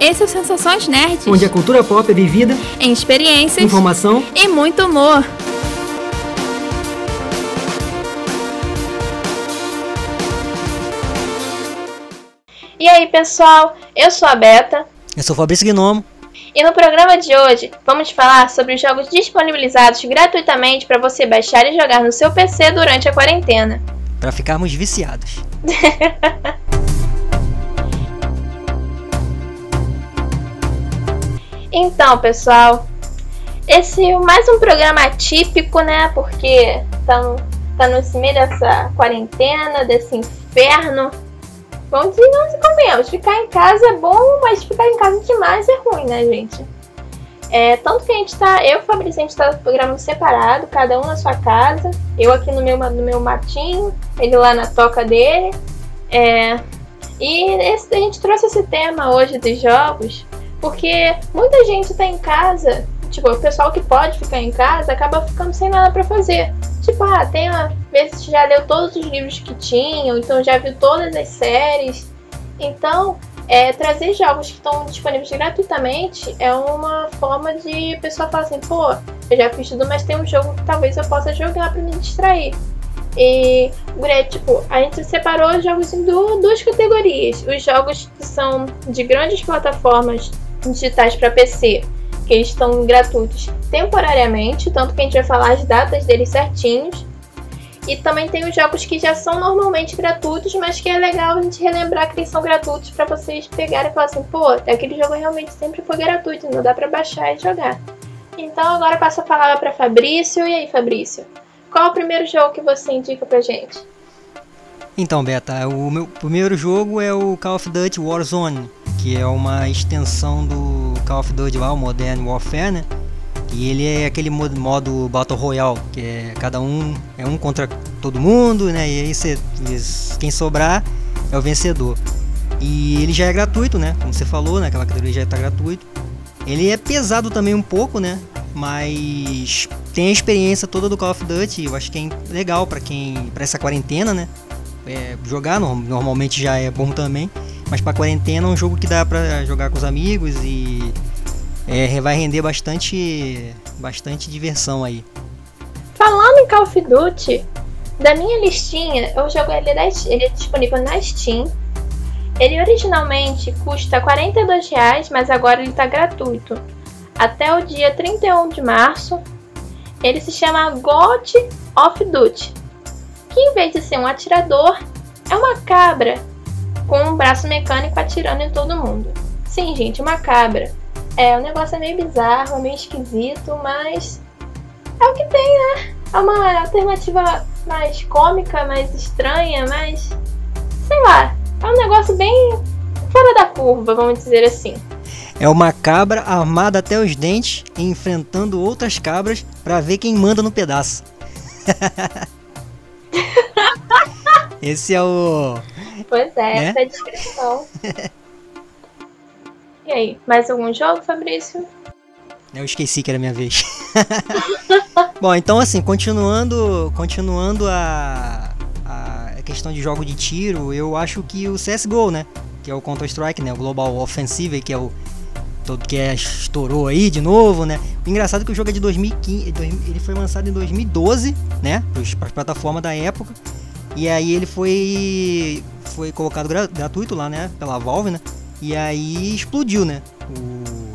Esse é o Sensações Nerds. Onde a cultura pop é vivida em experiências, informação e muito humor. E aí, pessoal? Eu sou a Beta. Eu sou o Fabrício Gnomo. E no programa de hoje, vamos falar sobre os jogos disponibilizados gratuitamente para você baixar e jogar no seu PC durante a quarentena. Para ficarmos viciados. então, pessoal, esse é mais um programa atípico, né? Porque tá, no, tá nesse meio dessa quarentena, desse inferno Vamos dizer, não se convenhamos. Ficar em casa é bom, mas ficar em casa demais é ruim, né, gente? É, tanto que a gente tá, eu e o Fabrício, a gente tá no programa separado, cada um na sua casa. Eu aqui no meu, no meu matinho, ele lá na toca dele. É, e esse, a gente trouxe esse tema hoje dos jogos, porque muita gente tá em casa, tipo, o pessoal que pode ficar em casa acaba ficando sem nada para fazer. Tipo, ah, tem uma vezes já leu todos os livros que tinham, então já viu todas as séries. Então, é, trazer jogos que estão disponíveis gratuitamente é uma forma de a pessoa falar assim, pô, eu já fiz tudo, mas tem um jogo que talvez eu possa jogar para me distrair. E, tipo, a gente separou os jogos em duas categorias. Os jogos que são de grandes plataformas digitais para PC, que eles estão gratuitos temporariamente, tanto que a gente vai falar as datas deles certinhos. E também tem os jogos que já são normalmente gratuitos, mas que é legal a gente relembrar que eles são gratuitos para vocês pegarem e falar assim, pô, aquele jogo realmente sempre foi gratuito, não dá para baixar e jogar. Então agora passo a palavra para Fabrício. E aí, Fabrício? Qual é o primeiro jogo que você indica pra gente? Então, Beta, o meu primeiro jogo é o Call of Duty Warzone, que é uma extensão do Call of Duty Modern Warfare, né? E ele é aquele modo, Battle Royale, que é cada um é um contra todo mundo, né? E aí você, quem sobrar é o vencedor. E ele já é gratuito, né? Como você falou, né? Aquela categoria já está gratuito. Ele é pesado também um pouco, né? Mas tem a experiência toda do Call of Duty. Eu acho que é legal para quem para essa quarentena, né? É, jogar normalmente já é bom também, mas para quarentena é um jogo que dá para jogar com os amigos e é, vai render bastante, bastante diversão aí. Falando em Call of Duty, da minha listinha, eu jogo ele, ele é disponível na Steam. Ele originalmente custa 42 reais, mas agora ele está gratuito. Até o dia 31 de março, ele se chama God of Duty, que em vez de ser um atirador, é uma cabra com um braço mecânico atirando em todo mundo. Sim, gente, uma cabra. É, o negócio é meio bizarro, é meio esquisito, mas é o que tem, né? É uma alternativa mais cômica, mais estranha, mais. sei lá. É um negócio bem fora da curva, vamos dizer assim. É uma cabra armada até os dentes enfrentando outras cabras para ver quem manda no pedaço. Esse é o. Pois é, né? essa é a descrição. E aí, mais algum jogo, Fabrício? Eu esqueci que era minha vez. Bom, então assim, continuando, continuando a, a questão de jogo de tiro, eu acho que o CS:GO, né, que é o Counter Strike, né, o Global Offensive, que é o todo que é, estourou aí de novo, né? O engraçado é que o jogo é de 2015, ele foi lançado em 2012, né, para as plataformas da época. E aí ele foi foi colocado gratuito lá, né, pela Valve, né? E aí explodiu, né? O,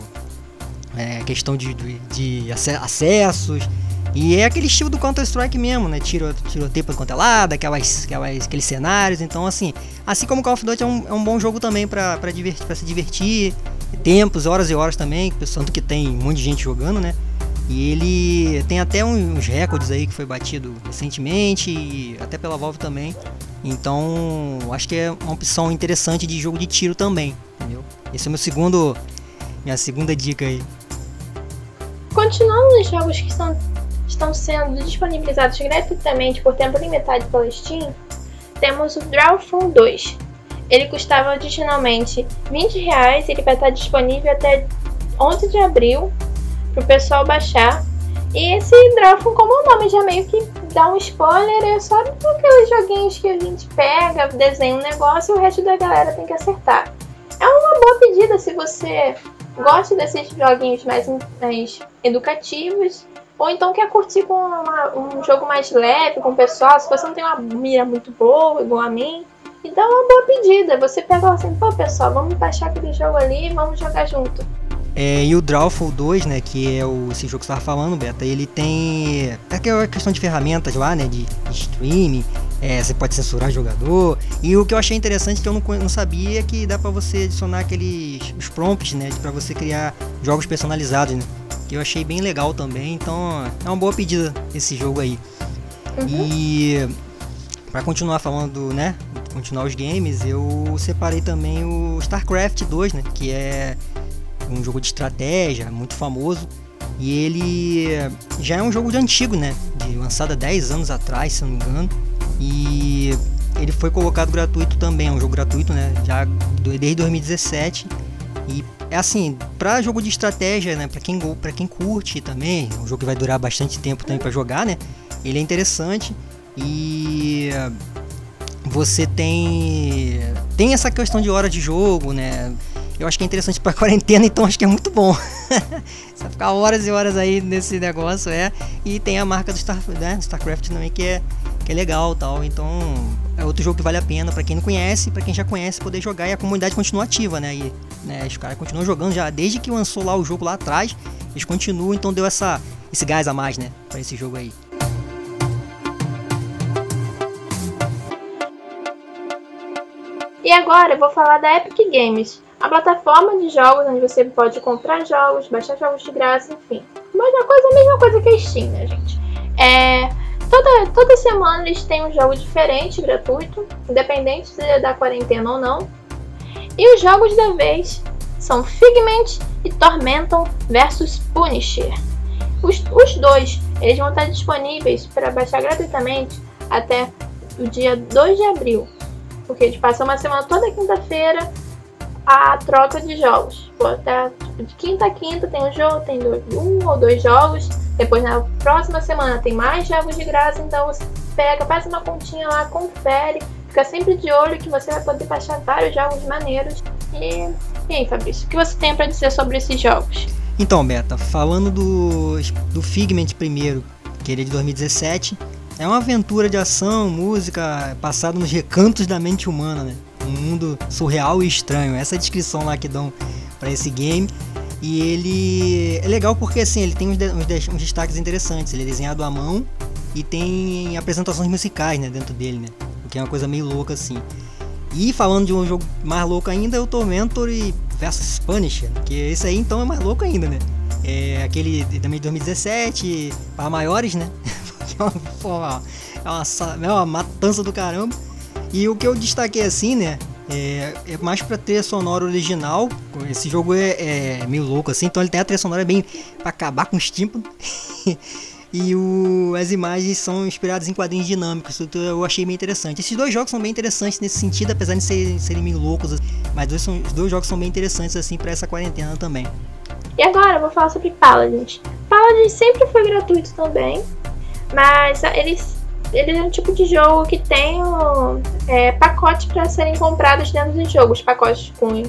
é, questão de, de, de, acessos. E é aquele estilo do Counter-Strike mesmo, né? Tiro, tiroteio pra quanto é lado, aquelas, aquelas, aqueles cenários. Então, assim, assim como Call of Duty é um, é um bom jogo também pra, pra, divertir, pra se divertir. Tempos, horas e horas também, tanto que tem um monte de gente jogando, né? E ele tem até uns recordes aí que foi batido recentemente, e até pela Valve também. Então, acho que é uma opção interessante de jogo de tiro também, entendeu? Esse é meu segundo minha segunda dica aí. Continuando nos jogos que estão, estão sendo disponibilizados gratuitamente por tempo limitado pela Steam, temos o Drawful 2. Ele custava originalmente 20 reais, ele vai estar disponível até 11 de abril para o pessoal baixar. E esse Drawful, como o nome já meio que dá um spoiler, é só aqueles joguinhos que a gente pega, desenha um negócio e o resto da galera tem que acertar. É uma boa pedida se você gosta desses joguinhos mais, mais educativos. Ou então quer curtir com uma, um jogo mais leve, com o pessoal. Se você não tem uma mira muito boa, igual a mim, então é uma boa pedida. Você pega assim, pô pessoal, vamos baixar aquele jogo ali e vamos jogar junto. É, e o Drawful 2, né, que é o, esse jogo que você estava falando, Beta, ele tem é aquela questão de ferramentas lá, né, de, de streaming, é, você pode censurar jogador, e o que eu achei interessante que eu não, não sabia é que dá para você adicionar aqueles os prompts, né, para você criar jogos personalizados, né, que eu achei bem legal também, então é uma boa pedida esse jogo aí. Uhum. E para continuar falando, né, continuar os games, eu separei também o StarCraft 2, né, que é um jogo de estratégia muito famoso. E ele já é um jogo de antigo, né? De lançado há 10 anos atrás, se não me engano. E ele foi colocado gratuito também, é um jogo gratuito, né? Já desde 2017. E é assim, para jogo de estratégia, né? Para quem para quem curte também, é um jogo que vai durar bastante tempo também para jogar, né? Ele é interessante e você tem tem essa questão de hora de jogo, né? Eu acho que é interessante para quarentena, então acho que é muito bom. Você ficar horas e horas aí nesse negócio, é. E tem a marca do Star, né, StarCraft também que é, que é legal tal. Então é outro jogo que vale a pena para quem não conhece, para quem já conhece poder jogar e a comunidade continua ativa, né? E né, os caras continuam jogando já desde que lançou lá o jogo lá atrás. Eles continuam, então deu essa, esse gás a mais, né? Para esse jogo aí. E agora eu vou falar da Epic Games, a plataforma de jogos onde você pode comprar jogos, baixar jogos de graça, enfim. Mesma coisa, mesma coisa que a Steam, né, gente? É, toda, toda semana eles têm um jogo diferente, gratuito, independente da quarentena ou não. E os jogos da vez são Figment e Tormenton versus Punisher. Os, os dois eles vão estar disponíveis para baixar gratuitamente até o dia 2 de abril. Porque eles passam uma semana toda quinta-feira a troca de jogos. Tipo, de quinta a quinta tem um jogo, tem dois, um ou dois jogos. Depois na próxima semana tem mais jogos de graça, então você pega, faz uma continha lá, confere, fica sempre de olho que você vai poder baixar vários jogos maneiros. E, e aí, Fabrício, o que você tem para dizer sobre esses jogos? Então, Beta, falando do, do Figment primeiro, que ele é de 2017, é uma aventura de ação, música, passado nos recantos da mente humana, né? Um mundo surreal e estranho. Essa é descrição lá que dão para esse game. E ele é legal porque assim, ele tem uns, uns, uns, destaques interessantes. Ele é desenhado à mão e tem apresentações musicais né, dentro dele, né? O que é uma coisa meio louca assim. E falando de um jogo mais louco ainda, é o Tormentor vs Punisher, que esse aí então é mais louco ainda, né? É aquele também de 2017, para maiores, né? é uma, é uma, é uma matança do caramba. E o que eu destaquei assim, né? É, é mais pra trilha sonora original. Esse jogo é, é, meio louco assim, então ele tem a trilha sonora bem pra acabar com os tímpanos. e o, as imagens são inspiradas em quadrinhos dinâmicos, então eu achei bem interessante. Esses dois jogos são bem interessantes nesse sentido, apesar de serem, serem meio loucos, mas dois são, os dois jogos são bem interessantes assim para essa quarentena também. E agora eu vou falar sobre Paladins. Paladins sempre foi gratuito também, mas eles ele é um tipo de jogo que tem é, pacotes para serem comprados dentro dos jogos, pacotes com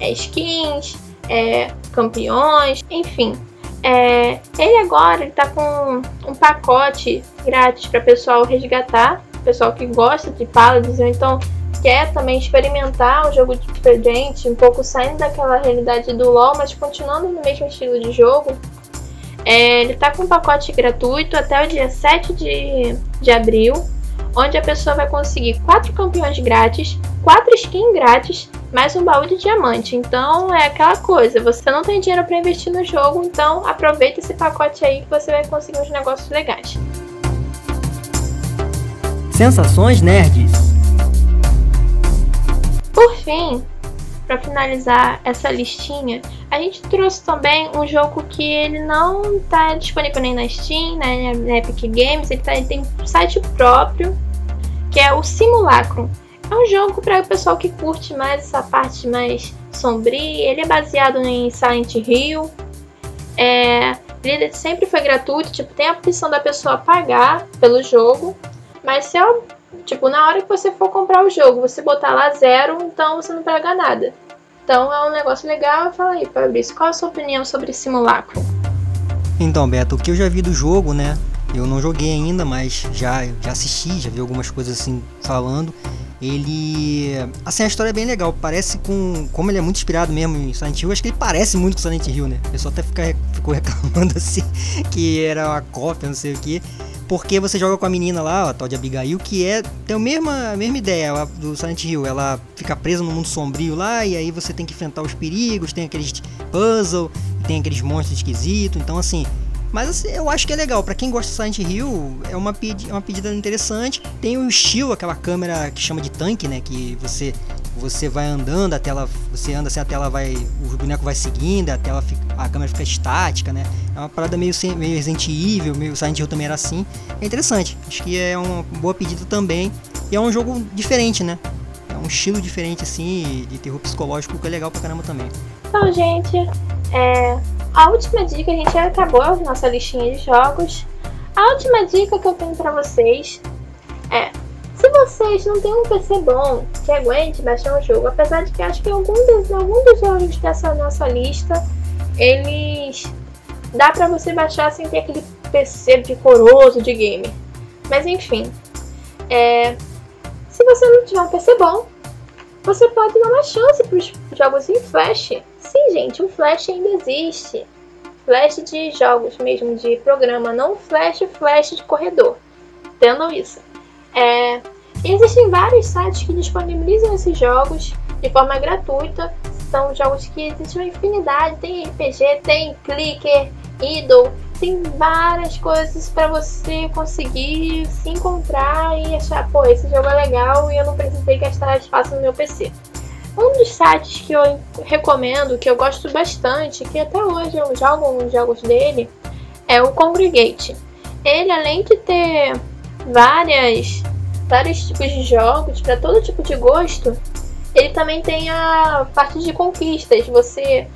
é, skins, é, campeões, enfim. É, ele agora ele tá com um pacote grátis para pessoal resgatar, pessoal que gosta de Paladins, ou então quer também experimentar um jogo diferente, um pouco saindo daquela realidade do LoL, mas continuando no mesmo estilo de jogo. É, ele tá com um pacote gratuito até o dia 7 de, de abril, onde a pessoa vai conseguir 4 campeões grátis, 4 skins grátis, mais um baú de diamante. Então é aquela coisa, você não tem dinheiro para investir no jogo, então aproveita esse pacote aí que você vai conseguir uns negócios legais. Sensações nerds. Por fim, para finalizar essa listinha, a gente trouxe também um jogo que ele não está disponível nem na Steam, né, na Epic Games, ele, tá, ele tem um site próprio, que é o Simulacro. É um jogo para o pessoal que curte mais essa parte mais sombria. Ele é baseado em Silent Hill. É, ele sempre foi gratuito, tipo, tem a opção da pessoa pagar pelo jogo, mas se eu Tipo, na hora que você for comprar o jogo, você botar lá zero, então você não paga nada. Então é um negócio legal. Fala aí, Fabrício, qual a sua opinião sobre Simulacro? Então, Beto, o que eu já vi do jogo, né? Eu não joguei ainda, mas já, já assisti, já vi algumas coisas assim falando. Ele. Assim, a história é bem legal. Parece com. Como ele é muito inspirado mesmo em Silent Hill, acho que ele parece muito com Silent Hill, né? O pessoal até fica, ficou reclamando assim que era uma cópia, não sei o que. Porque você joga com a menina lá, a tal de Abigail, que é. Tem a mesma, a mesma ideia do Silent Hill. Ela fica presa no mundo sombrio lá, e aí você tem que enfrentar os perigos, tem aqueles puzzle, tem aqueles monstros esquisitos. Então, assim, mas assim, eu acho que é legal. para quem gosta de Silent Hill, é uma, pedi uma pedida interessante. Tem o estilo, aquela câmera que chama de tanque, né? Que você você vai andando, a tela, você anda assim, a tela vai, o boneco vai seguindo, a tela fica, a câmera fica estática, né? É uma parada meio, meio Resident Evil, meio Silent Hill também era assim. É interessante. Acho que é uma boa pedida também. E é um jogo diferente, né? É um estilo diferente assim, de terror psicológico que é legal pra caramba também. Então, gente, é, a última dica, a gente já acabou a nossa listinha de jogos. A última dica que eu tenho para vocês vocês não têm um PC bom que aguente baixar um jogo, apesar de que acho que algum dos, algum dos jogos dessa nossa lista eles dá para você baixar sem ter aquele PC decoroso de game. Mas enfim, é, se você não tiver um PC bom, você pode dar uma chance para os jogos em Flash. Sim, gente, o Flash ainda existe. Flash de jogos mesmo, de programa, não Flash, Flash de corredor. Entendam isso. É, existem vários sites que disponibilizam esses jogos de forma gratuita. São jogos que existem uma infinidade. Tem RPG, tem Clicker, Idol, tem várias coisas para você conseguir se encontrar e achar, pô, esse jogo é legal e eu não precisei gastar espaço no meu PC. Um dos sites que eu recomendo, que eu gosto bastante, que até hoje eu jogo alguns jogos dele, é o Congregate. Ele, além de ter várias, vários tipos de jogos para todo tipo de gosto, ele também tem a parte de conquistas. Você,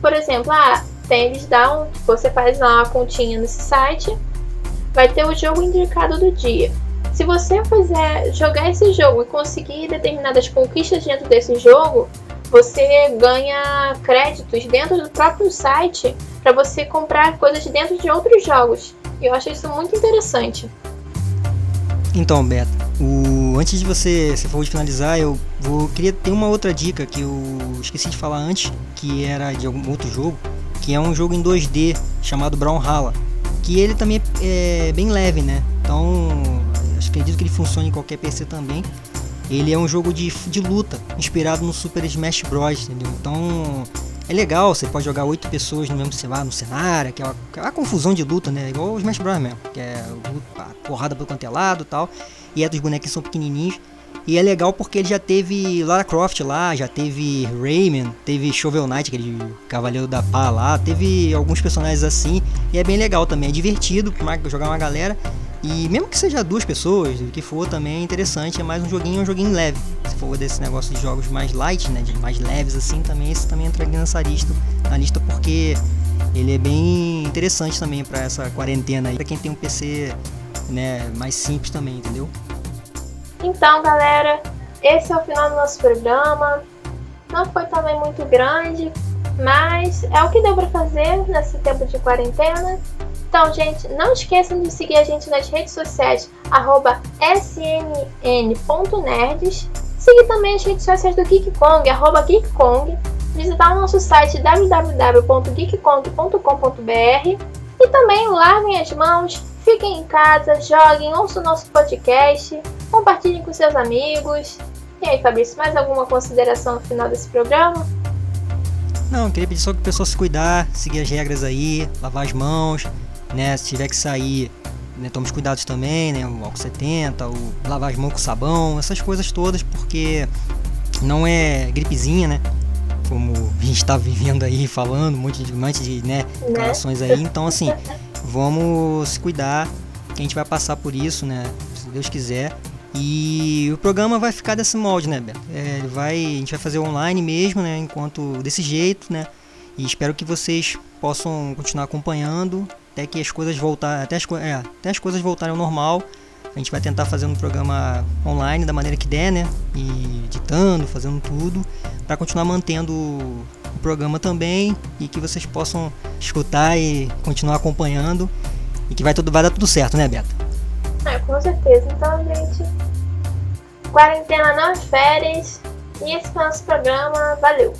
por exemplo, ah, tem, eles dão, você faz uma continha nesse site, vai ter o jogo indicado do dia. Se você fizer jogar esse jogo e conseguir determinadas conquistas dentro desse jogo, você ganha créditos dentro do próprio site para você comprar coisas dentro de outros jogos. E eu acho isso muito interessante. Então, Beto, o... antes de você, se for finalizar, eu vou queria ter uma outra dica que eu esqueci de falar antes, que era de algum outro jogo, que é um jogo em 2D chamado Brawlhalla, que ele também é bem leve, né? Então, acredito que ele funcione em qualquer PC também. Ele é um jogo de, de luta, inspirado no Super Smash Bros, entendeu? Então, é legal, você pode jogar oito pessoas no mesmo cenário, no cenário, que é uma, confusão de luta, né? Igual o Smash Bros mesmo, que é porrada pelo quanto é lado e tal. E é dos bonequinhos são pequenininhos. E é legal porque ele já teve Lara Croft lá, já teve Rayman, teve Shovel Knight, aquele cavaleiro da pá lá, teve alguns personagens assim. E é bem legal também, é divertido jogar uma galera. E mesmo que seja duas pessoas, o que for, também é interessante. É mais um joguinho, um joguinho leve. Se for desse negócio de jogos mais light, né, de mais leves assim, também esse também entra aqui nessa lista, na lista porque ele é bem interessante também para essa quarentena aí, para quem tem um PC, né, mais simples também, entendeu? Então, galera, esse é o final do nosso programa. Não foi também muito grande, mas é o que deu para fazer nesse tempo de quarentena. Então, gente, não esqueçam de seguir a gente nas redes sociais, snn.nerds. Seguir também as redes sociais do GeekKong, arroba GeekKong. Visitar o nosso site www.geekkong.com.br. E também lavem as mãos, fiquem em casa, joguem, ouçam o nosso podcast, compartilhem com seus amigos. E aí, Fabrício, mais alguma consideração no final desse programa? Não, queria pedir só que o pessoal se cuidar, seguir as regras aí, lavar as mãos, né? Se tiver que sair, né, tome os cuidados também, né? O álcool 70, o lavar as mãos com sabão, essas coisas todas, porque não é gripezinha, né? Como a gente está vivendo aí, falando, um monte de, um monte de né, declarações aí. Então, assim, vamos se cuidar, que a gente vai passar por isso, né? Se Deus quiser. E o programa vai ficar desse molde, né, Beto? É, vai, a gente vai fazer online mesmo, né? Enquanto desse jeito, né? E espero que vocês possam continuar acompanhando até que as coisas voltarem, até as, é, até as coisas voltarem ao normal. A gente vai tentar fazer um programa online da maneira que der, né? E editando, fazendo tudo, para continuar mantendo o programa também e que vocês possam escutar e continuar acompanhando e que vai tudo vai dar tudo certo, né, Beto? É, com certeza. Então, gente, quarentena não é férias e esse foi o nosso programa. Valeu!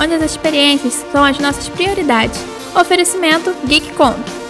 Onde as experiências são as nossas prioridades. Oferecimento GeekCon.